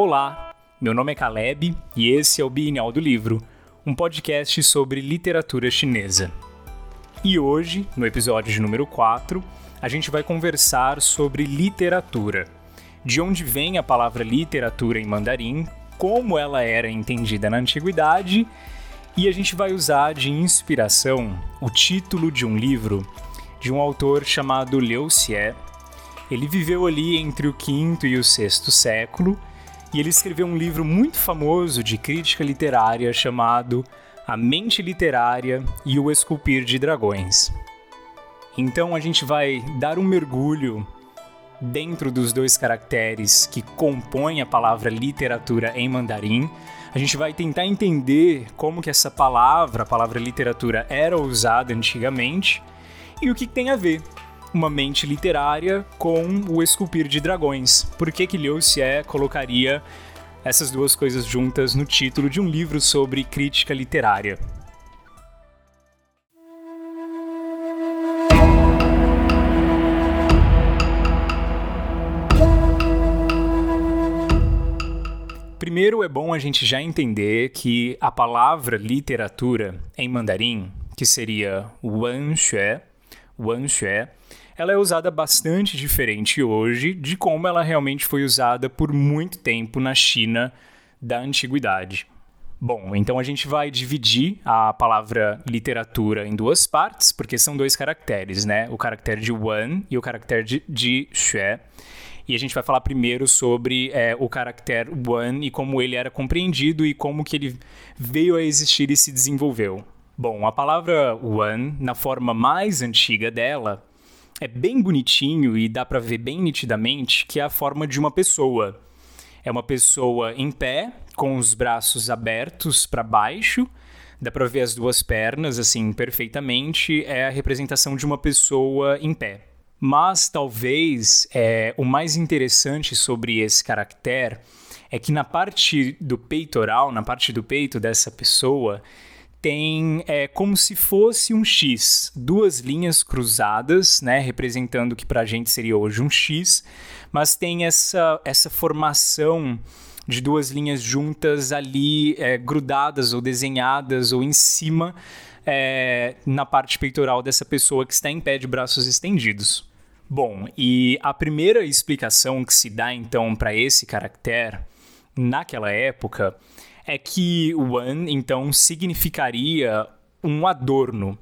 Olá, meu nome é Caleb e esse é o Bienal do Livro, um podcast sobre literatura chinesa. E hoje, no episódio de número 4, a gente vai conversar sobre literatura. De onde vem a palavra literatura em mandarim, como ela era entendida na antiguidade, e a gente vai usar de inspiração o título de um livro de um autor chamado Liu Xie. Ele viveu ali entre o quinto e o sexto século e ele escreveu um livro muito famoso de crítica literária chamado A Mente Literária e o Esculpir de Dragões. Então a gente vai dar um mergulho dentro dos dois caracteres que compõem a palavra literatura em mandarim. A gente vai tentar entender como que essa palavra, a palavra literatura, era usada antigamente e o que tem a ver uma mente literária com o esculpir de dragões. Por que que Liu Xie colocaria essas duas coisas juntas no título de um livro sobre crítica literária? Primeiro é bom a gente já entender que a palavra literatura em mandarim, que seria Wanxue, Wanxue, ela é usada bastante diferente hoje de como ela realmente foi usada por muito tempo na China da antiguidade. Bom, então a gente vai dividir a palavra literatura em duas partes, porque são dois caracteres, né? O caractere de wan e o caractere de, de xue. E a gente vai falar primeiro sobre é, o caractere wan e como ele era compreendido e como que ele veio a existir e se desenvolveu. Bom, a palavra wan, na forma mais antiga dela, é bem bonitinho e dá para ver bem nitidamente que é a forma de uma pessoa. É uma pessoa em pé, com os braços abertos para baixo, dá para ver as duas pernas assim perfeitamente, é a representação de uma pessoa em pé. Mas talvez é, o mais interessante sobre esse caractere é que na parte do peitoral, na parte do peito dessa pessoa, tem é, como se fosse um X, duas linhas cruzadas, né, representando o que para a gente seria hoje um X, mas tem essa, essa formação de duas linhas juntas ali, é, grudadas ou desenhadas ou em cima é, na parte peitoral dessa pessoa que está em pé de braços estendidos. Bom, e a primeira explicação que se dá então para esse caractere naquela época é que Wan, então, significaria um adorno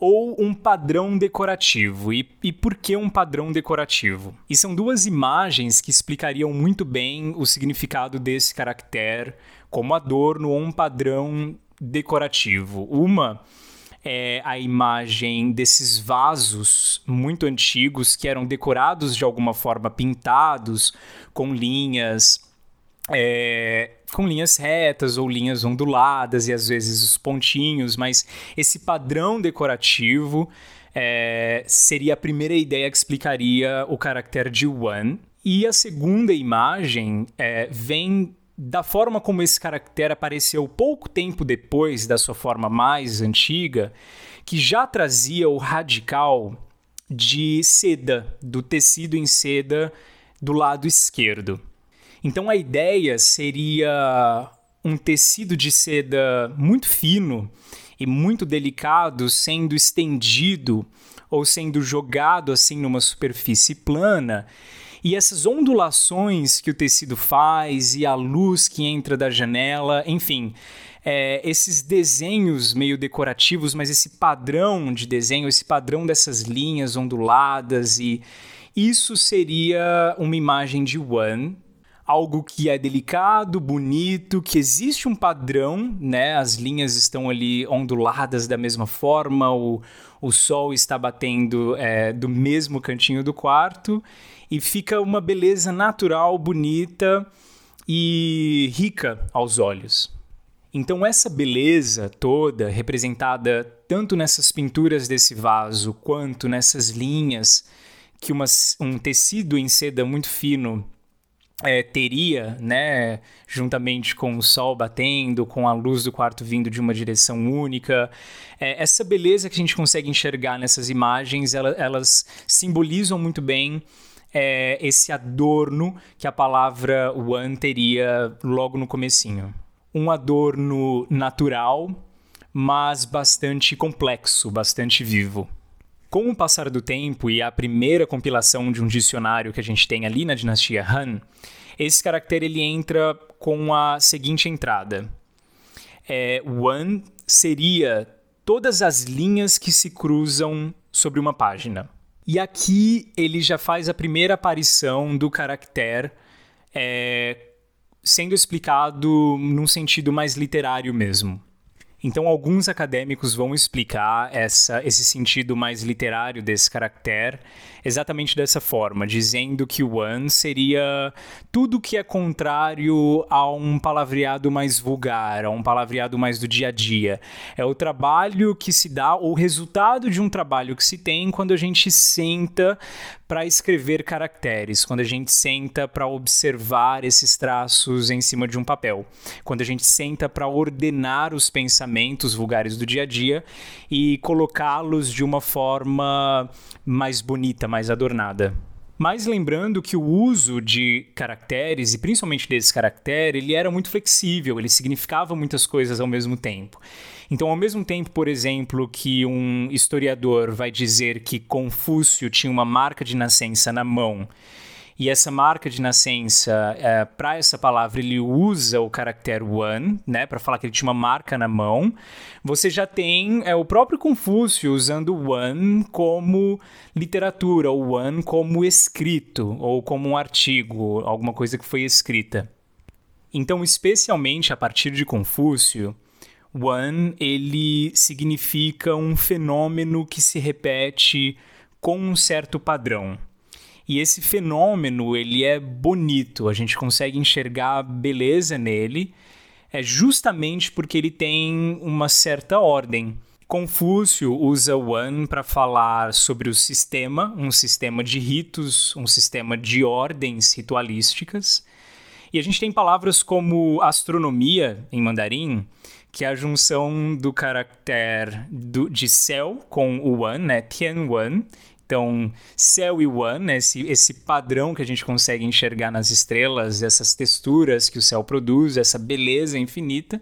ou um padrão decorativo. E, e por que um padrão decorativo? E são duas imagens que explicariam muito bem o significado desse caractere como adorno ou um padrão decorativo. Uma é a imagem desses vasos muito antigos que eram decorados de alguma forma, pintados com linhas é, com linhas retas ou linhas onduladas e às vezes os pontinhos, mas esse padrão decorativo é, seria a primeira ideia que explicaria o caractere de one. E a segunda imagem é, vem da forma como esse caractere apareceu pouco tempo depois da sua forma mais antiga, que já trazia o radical de seda, do tecido em seda do lado esquerdo. Então a ideia seria um tecido de seda muito fino e muito delicado sendo estendido ou sendo jogado assim numa superfície plana. E essas ondulações que o tecido faz e a luz que entra da janela, enfim, é, esses desenhos meio decorativos, mas esse padrão de desenho, esse padrão dessas linhas onduladas e isso seria uma imagem de One algo que é delicado, bonito, que existe um padrão, né? As linhas estão ali onduladas da mesma forma, o, o sol está batendo é, do mesmo cantinho do quarto e fica uma beleza natural, bonita e rica aos olhos. Então, essa beleza toda, representada tanto nessas pinturas desse vaso quanto nessas linhas que uma, um tecido em seda muito fino é, teria, né, juntamente com o sol batendo, com a luz do quarto vindo de uma direção única, é, essa beleza que a gente consegue enxergar nessas imagens, ela, elas simbolizam muito bem é esse adorno que a palavra one teria logo no comecinho. Um adorno natural, mas bastante complexo, bastante vivo. Com o passar do tempo e a primeira compilação de um dicionário que a gente tem ali na dinastia Han, esse caractere ele entra com a seguinte entrada. É, one seria todas as linhas que se cruzam sobre uma página. E aqui ele já faz a primeira aparição do caractere é, sendo explicado num sentido mais literário mesmo. Então, alguns acadêmicos vão explicar essa, esse sentido mais literário desse caractere exatamente dessa forma, dizendo que o one seria tudo que é contrário a um palavreado mais vulgar, a um palavreado mais do dia a dia. É o trabalho que se dá, ou o resultado de um trabalho que se tem quando a gente senta para escrever caracteres, quando a gente senta para observar esses traços em cima de um papel, quando a gente senta para ordenar os pensamentos vulgares do dia a dia e colocá-los de uma forma mais bonita, mais adornada. Mas lembrando que o uso de caracteres, e principalmente desse caractere, ele era muito flexível, ele significava muitas coisas ao mesmo tempo. Então, ao mesmo tempo, por exemplo, que um historiador vai dizer que Confúcio tinha uma marca de nascença na mão e essa marca de nascença, é, para essa palavra, ele usa o caractere one, né, para falar que ele tinha uma marca na mão. Você já tem é, o próprio Confúcio usando one como literatura, ou one como escrito, ou como um artigo, alguma coisa que foi escrita. Então, especialmente a partir de Confúcio, one ele significa um fenômeno que se repete com um certo padrão. E esse fenômeno, ele é bonito, a gente consegue enxergar beleza nele, é justamente porque ele tem uma certa ordem. Confúcio usa One para falar sobre o sistema, um sistema de ritos, um sistema de ordens ritualísticas. E a gente tem palavras como astronomia em mandarim, que é a junção do caractere do, de céu com o One, né? Tian One, então, céu e one, né? esse, esse padrão que a gente consegue enxergar nas estrelas, essas texturas que o céu produz, essa beleza infinita.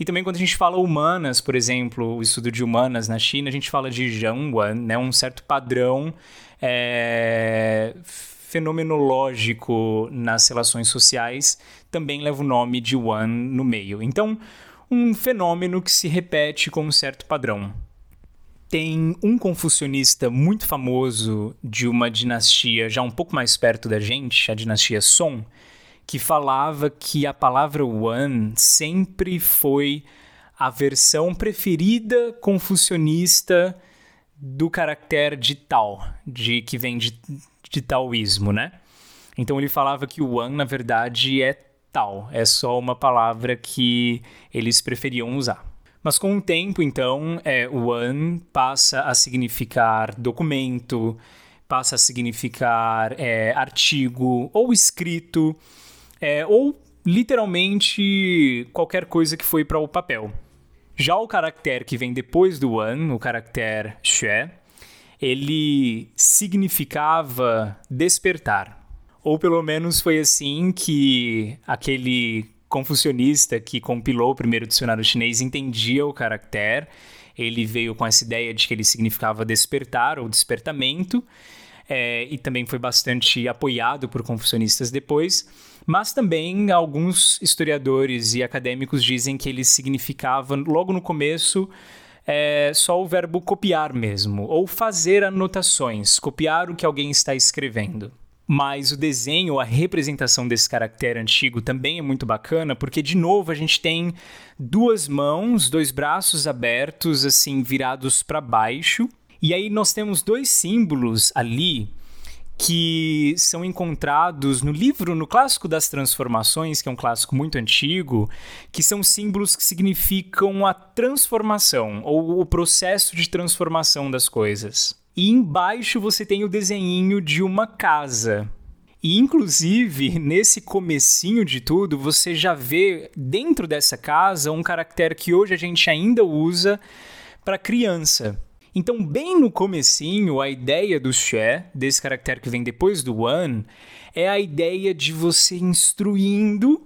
E também quando a gente fala humanas, por exemplo, o estudo de humanas na China, a gente fala de Zhangwan, né? um certo padrão é, fenomenológico nas relações sociais, também leva o nome de Wan no meio. Então, um fenômeno que se repete com um certo padrão tem um confucionista muito famoso de uma dinastia já um pouco mais perto da gente, a dinastia Song, que falava que a palavra one sempre foi a versão preferida confucionista do caractere de Tao, de que vem de, de taoísmo, né? Então ele falava que o one na verdade é Tao, é só uma palavra que eles preferiam usar. Mas com o tempo, então, é, o one passa a significar documento, passa a significar é, artigo ou escrito, é, ou literalmente qualquer coisa que foi para o papel. Já o caractere que vem depois do one, o caractere xue, ele significava despertar. Ou pelo menos foi assim que aquele confucionista que compilou o primeiro dicionário chinês entendia o caractere. Ele veio com essa ideia de que ele significava despertar ou despertamento, é, e também foi bastante apoiado por confucionistas depois. Mas também alguns historiadores e acadêmicos dizem que ele significava, logo no começo, é, só o verbo copiar mesmo, ou fazer anotações, copiar o que alguém está escrevendo. Mas o desenho, a representação desse caractere antigo também é muito bacana, porque de novo a gente tem duas mãos, dois braços abertos, assim, virados para baixo. E aí nós temos dois símbolos ali que são encontrados no livro, no clássico das transformações, que é um clássico muito antigo, que são símbolos que significam a transformação ou o processo de transformação das coisas. E embaixo você tem o desenho de uma casa. E inclusive, nesse comecinho de tudo, você já vê dentro dessa casa um caractere que hoje a gente ainda usa para criança. Então, bem no comecinho, a ideia do Xue, desse caractere que vem depois do Wan, é a ideia de você instruindo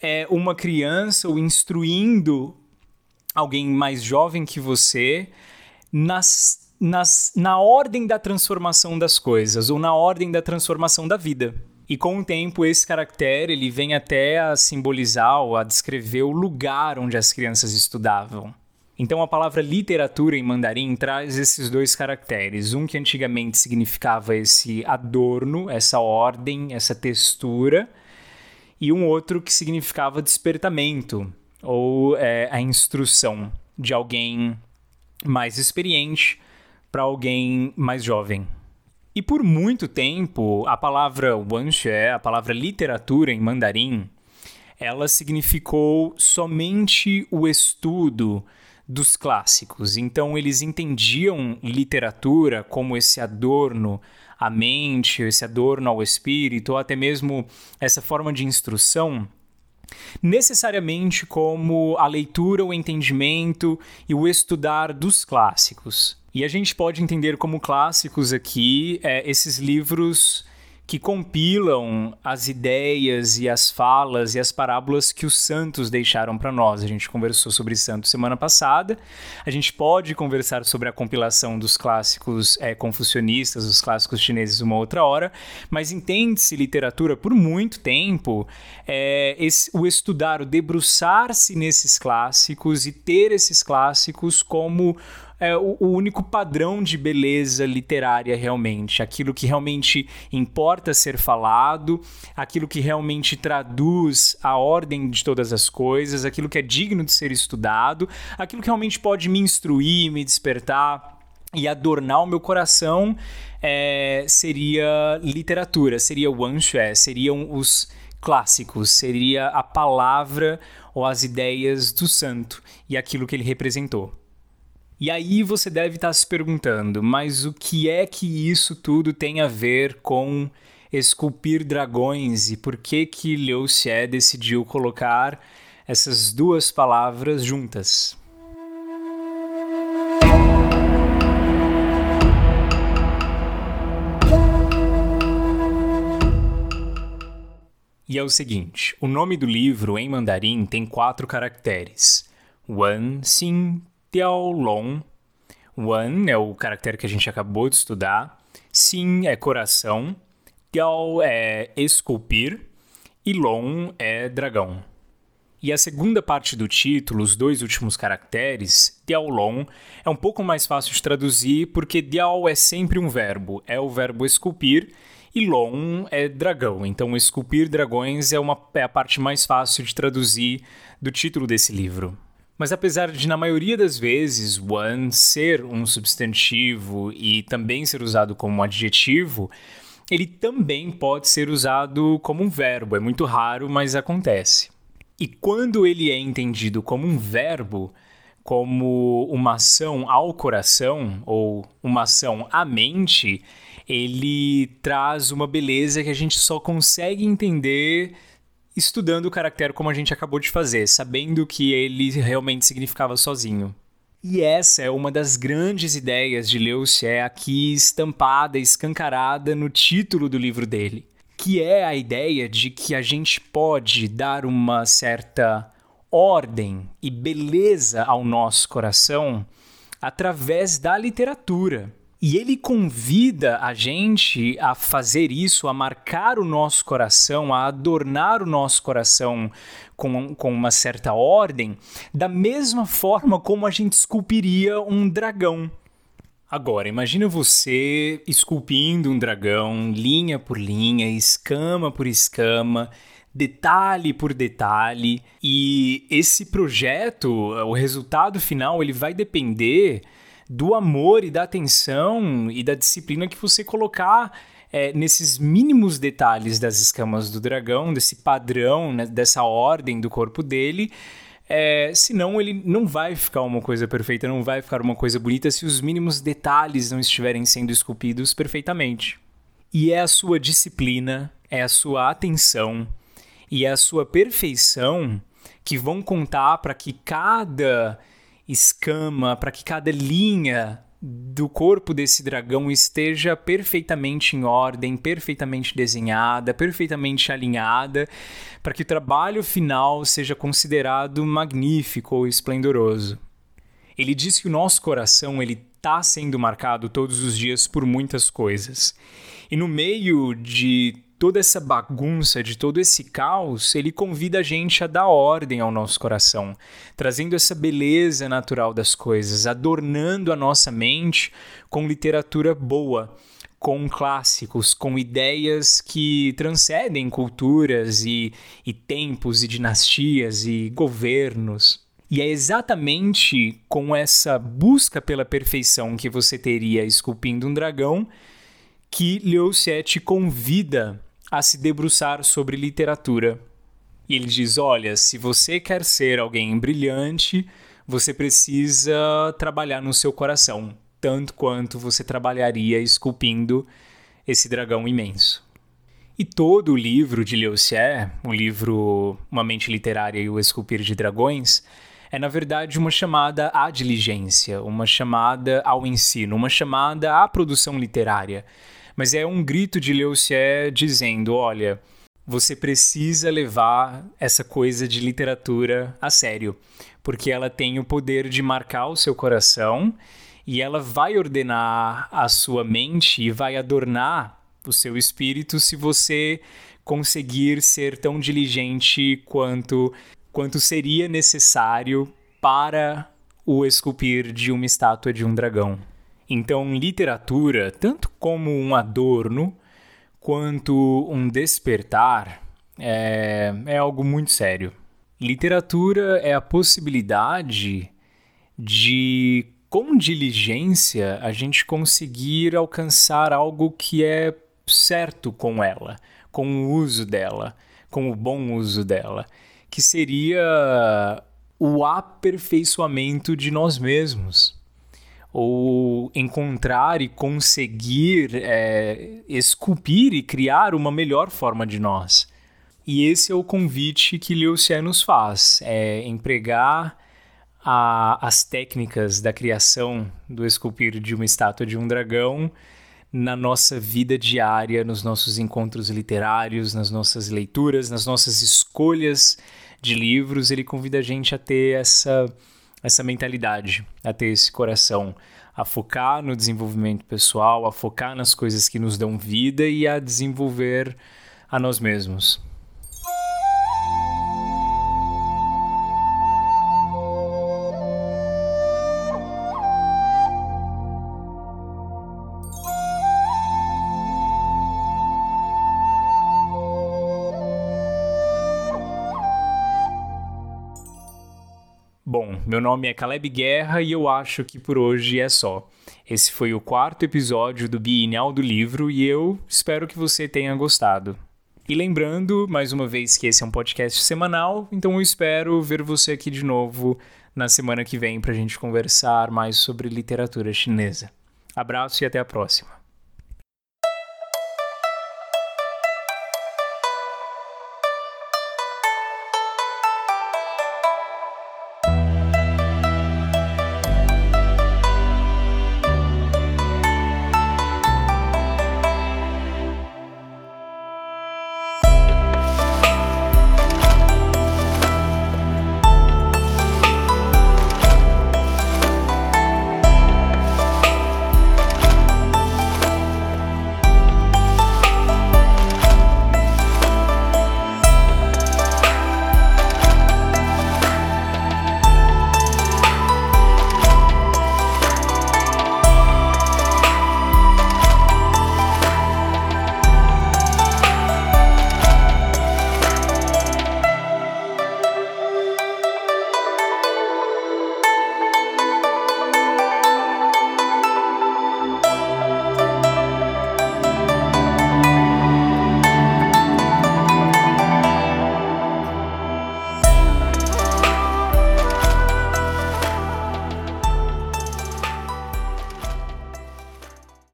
é, uma criança ou instruindo alguém mais jovem que você nas, nas, na ordem da transformação das coisas ou na ordem da transformação da vida. E com o tempo, esse caractere ele vem até a simbolizar ou a descrever o lugar onde as crianças estudavam. Então a palavra literatura em mandarim traz esses dois caracteres. Um que antigamente significava esse adorno, essa ordem, essa textura, e um outro que significava despertamento ou é, a instrução de alguém mais experiente para alguém mais jovem. E por muito tempo, a palavra wanxue, a palavra literatura em mandarim, ela significou somente o estudo dos clássicos. Então eles entendiam literatura como esse adorno à mente, esse adorno ao espírito, ou até mesmo essa forma de instrução necessariamente como a leitura, o entendimento e o estudar dos clássicos. E a gente pode entender como clássicos aqui é, esses livros que compilam as ideias e as falas e as parábolas que os santos deixaram para nós. A gente conversou sobre santos semana passada. A gente pode conversar sobre a compilação dos clássicos é, confucionistas, os clássicos chineses, uma outra hora. Mas entende-se literatura por muito tempo é, esse, o estudar, o debruçar-se nesses clássicos e ter esses clássicos como é, o, o, único padrão de beleza literária realmente, aquilo que realmente importa ser falado, aquilo que realmente traduz a ordem de todas as coisas, aquilo que é digno de ser estudado, aquilo que realmente pode me instruir, me despertar e adornar o meu coração é, seria literatura, seria o Wanxue, seriam os clássicos, seria a palavra ou as ideias do santo e aquilo que ele representou. E aí você deve estar se perguntando, mas o que é que isso tudo tem a ver com esculpir dragões e por que que Liu Xie decidiu colocar essas duas palavras juntas? E é o seguinte: o nome do livro em mandarim tem quatro caracteres: Wan, Xin, Tiao Long. Wan é o caractere que a gente acabou de estudar. Xin é coração. Tiao é esculpir. E Long é dragão. E a segunda parte do título, os dois últimos caracteres, Long, é um pouco mais fácil de traduzir porque Diao é sempre um verbo, é o verbo esculpir, e Long é dragão. Então, esculpir dragões é, uma, é a parte mais fácil de traduzir do título desse livro. Mas apesar de, na maioria das vezes, one ser um substantivo e também ser usado como um adjetivo, ele também pode ser usado como um verbo. É muito raro, mas acontece. E quando ele é entendido como um verbo, como uma ação ao coração ou uma ação à mente, ele traz uma beleza que a gente só consegue entender estudando o caractere como a gente acabou de fazer, sabendo que ele realmente significava sozinho. E essa é uma das grandes ideias de Liu Xie aqui estampada, escancarada no título do livro dele, que é a ideia de que a gente pode dar uma certa ordem e beleza ao nosso coração através da literatura. E ele convida a gente a fazer isso, a marcar o nosso coração, a adornar o nosso coração com, com uma certa ordem, da mesma forma como a gente esculpiria um dragão. Agora, imagina você esculpindo um dragão, linha por linha, escama por escama, detalhe por detalhe, e esse projeto, o resultado final, ele vai depender do amor e da atenção e da disciplina que você colocar é, nesses mínimos detalhes das escamas do dragão, desse padrão, né, dessa ordem do corpo dele. É, senão ele não vai ficar uma coisa perfeita, não vai ficar uma coisa bonita se os mínimos detalhes não estiverem sendo esculpidos perfeitamente. E é a sua disciplina, é a sua atenção e é a sua perfeição que vão contar para que cada escama, para que cada linha do corpo desse dragão esteja perfeitamente em ordem, perfeitamente desenhada, perfeitamente alinhada, para que o trabalho final seja considerado magnífico ou esplendoroso. Ele diz que o nosso coração ele está sendo marcado todos os dias por muitas coisas. E no meio de toda essa bagunça, de todo esse caos, ele convida a gente a dar ordem ao nosso coração, trazendo essa beleza natural das coisas, adornando a nossa mente com literatura boa, com clássicos, com ideias que transcendem culturas e, e tempos e dinastias e governos. E é exatamente com essa busca pela perfeição que você teria esculpindo um dragão que Liu te convida a se debruçar sobre literatura. E ele diz: olha, se você quer ser alguém brilhante, você precisa trabalhar no seu coração, tanto quanto você trabalharia esculpindo esse dragão imenso. E todo o livro de Liu Xie, o livro Uma Mente Literária e o Esculpir de Dragões, é na verdade uma chamada à diligência, uma chamada ao ensino, uma chamada à produção literária mas é um grito de Liu Xie dizendo: olha, você precisa levar essa coisa de literatura a sério, porque ela tem o poder de marcar o seu coração e ela vai ordenar a sua mente e vai adornar o seu espírito se você conseguir ser tão diligente quanto quanto seria necessário para o esculpir de uma estátua de um dragão. Então, literatura, tanto como um adorno, quanto um despertar, é, é algo muito sério. Literatura é a possibilidade de, com diligência, a gente conseguir alcançar algo que é certo com ela, com o uso dela, com o bom uso dela, que seria o aperfeiçoamento de nós mesmos ou encontrar e conseguir é, esculpir e criar uma melhor forma de nós. E esse é o convite que Liu Xie nos faz, é empregar a, as técnicas da criação do esculpir de uma estátua de um dragão na nossa vida diária, nos nossos encontros literários, nas nossas leituras, nas nossas escolhas de livros. Ele convida a gente a ter essa essa mentalidade, a ter esse coração, a focar no desenvolvimento pessoal, a focar nas coisas que nos dão vida e a desenvolver a nós mesmos. Meu nome é Caleb Guerra e eu acho que por hoje é só. Esse foi o quarto episódio do Bienal do Livro e eu espero que você tenha gostado. E lembrando, mais uma vez, que esse é um podcast semanal, então eu espero ver você aqui de novo na semana que vem para a gente conversar mais sobre literatura chinesa. Abraço e até a próxima.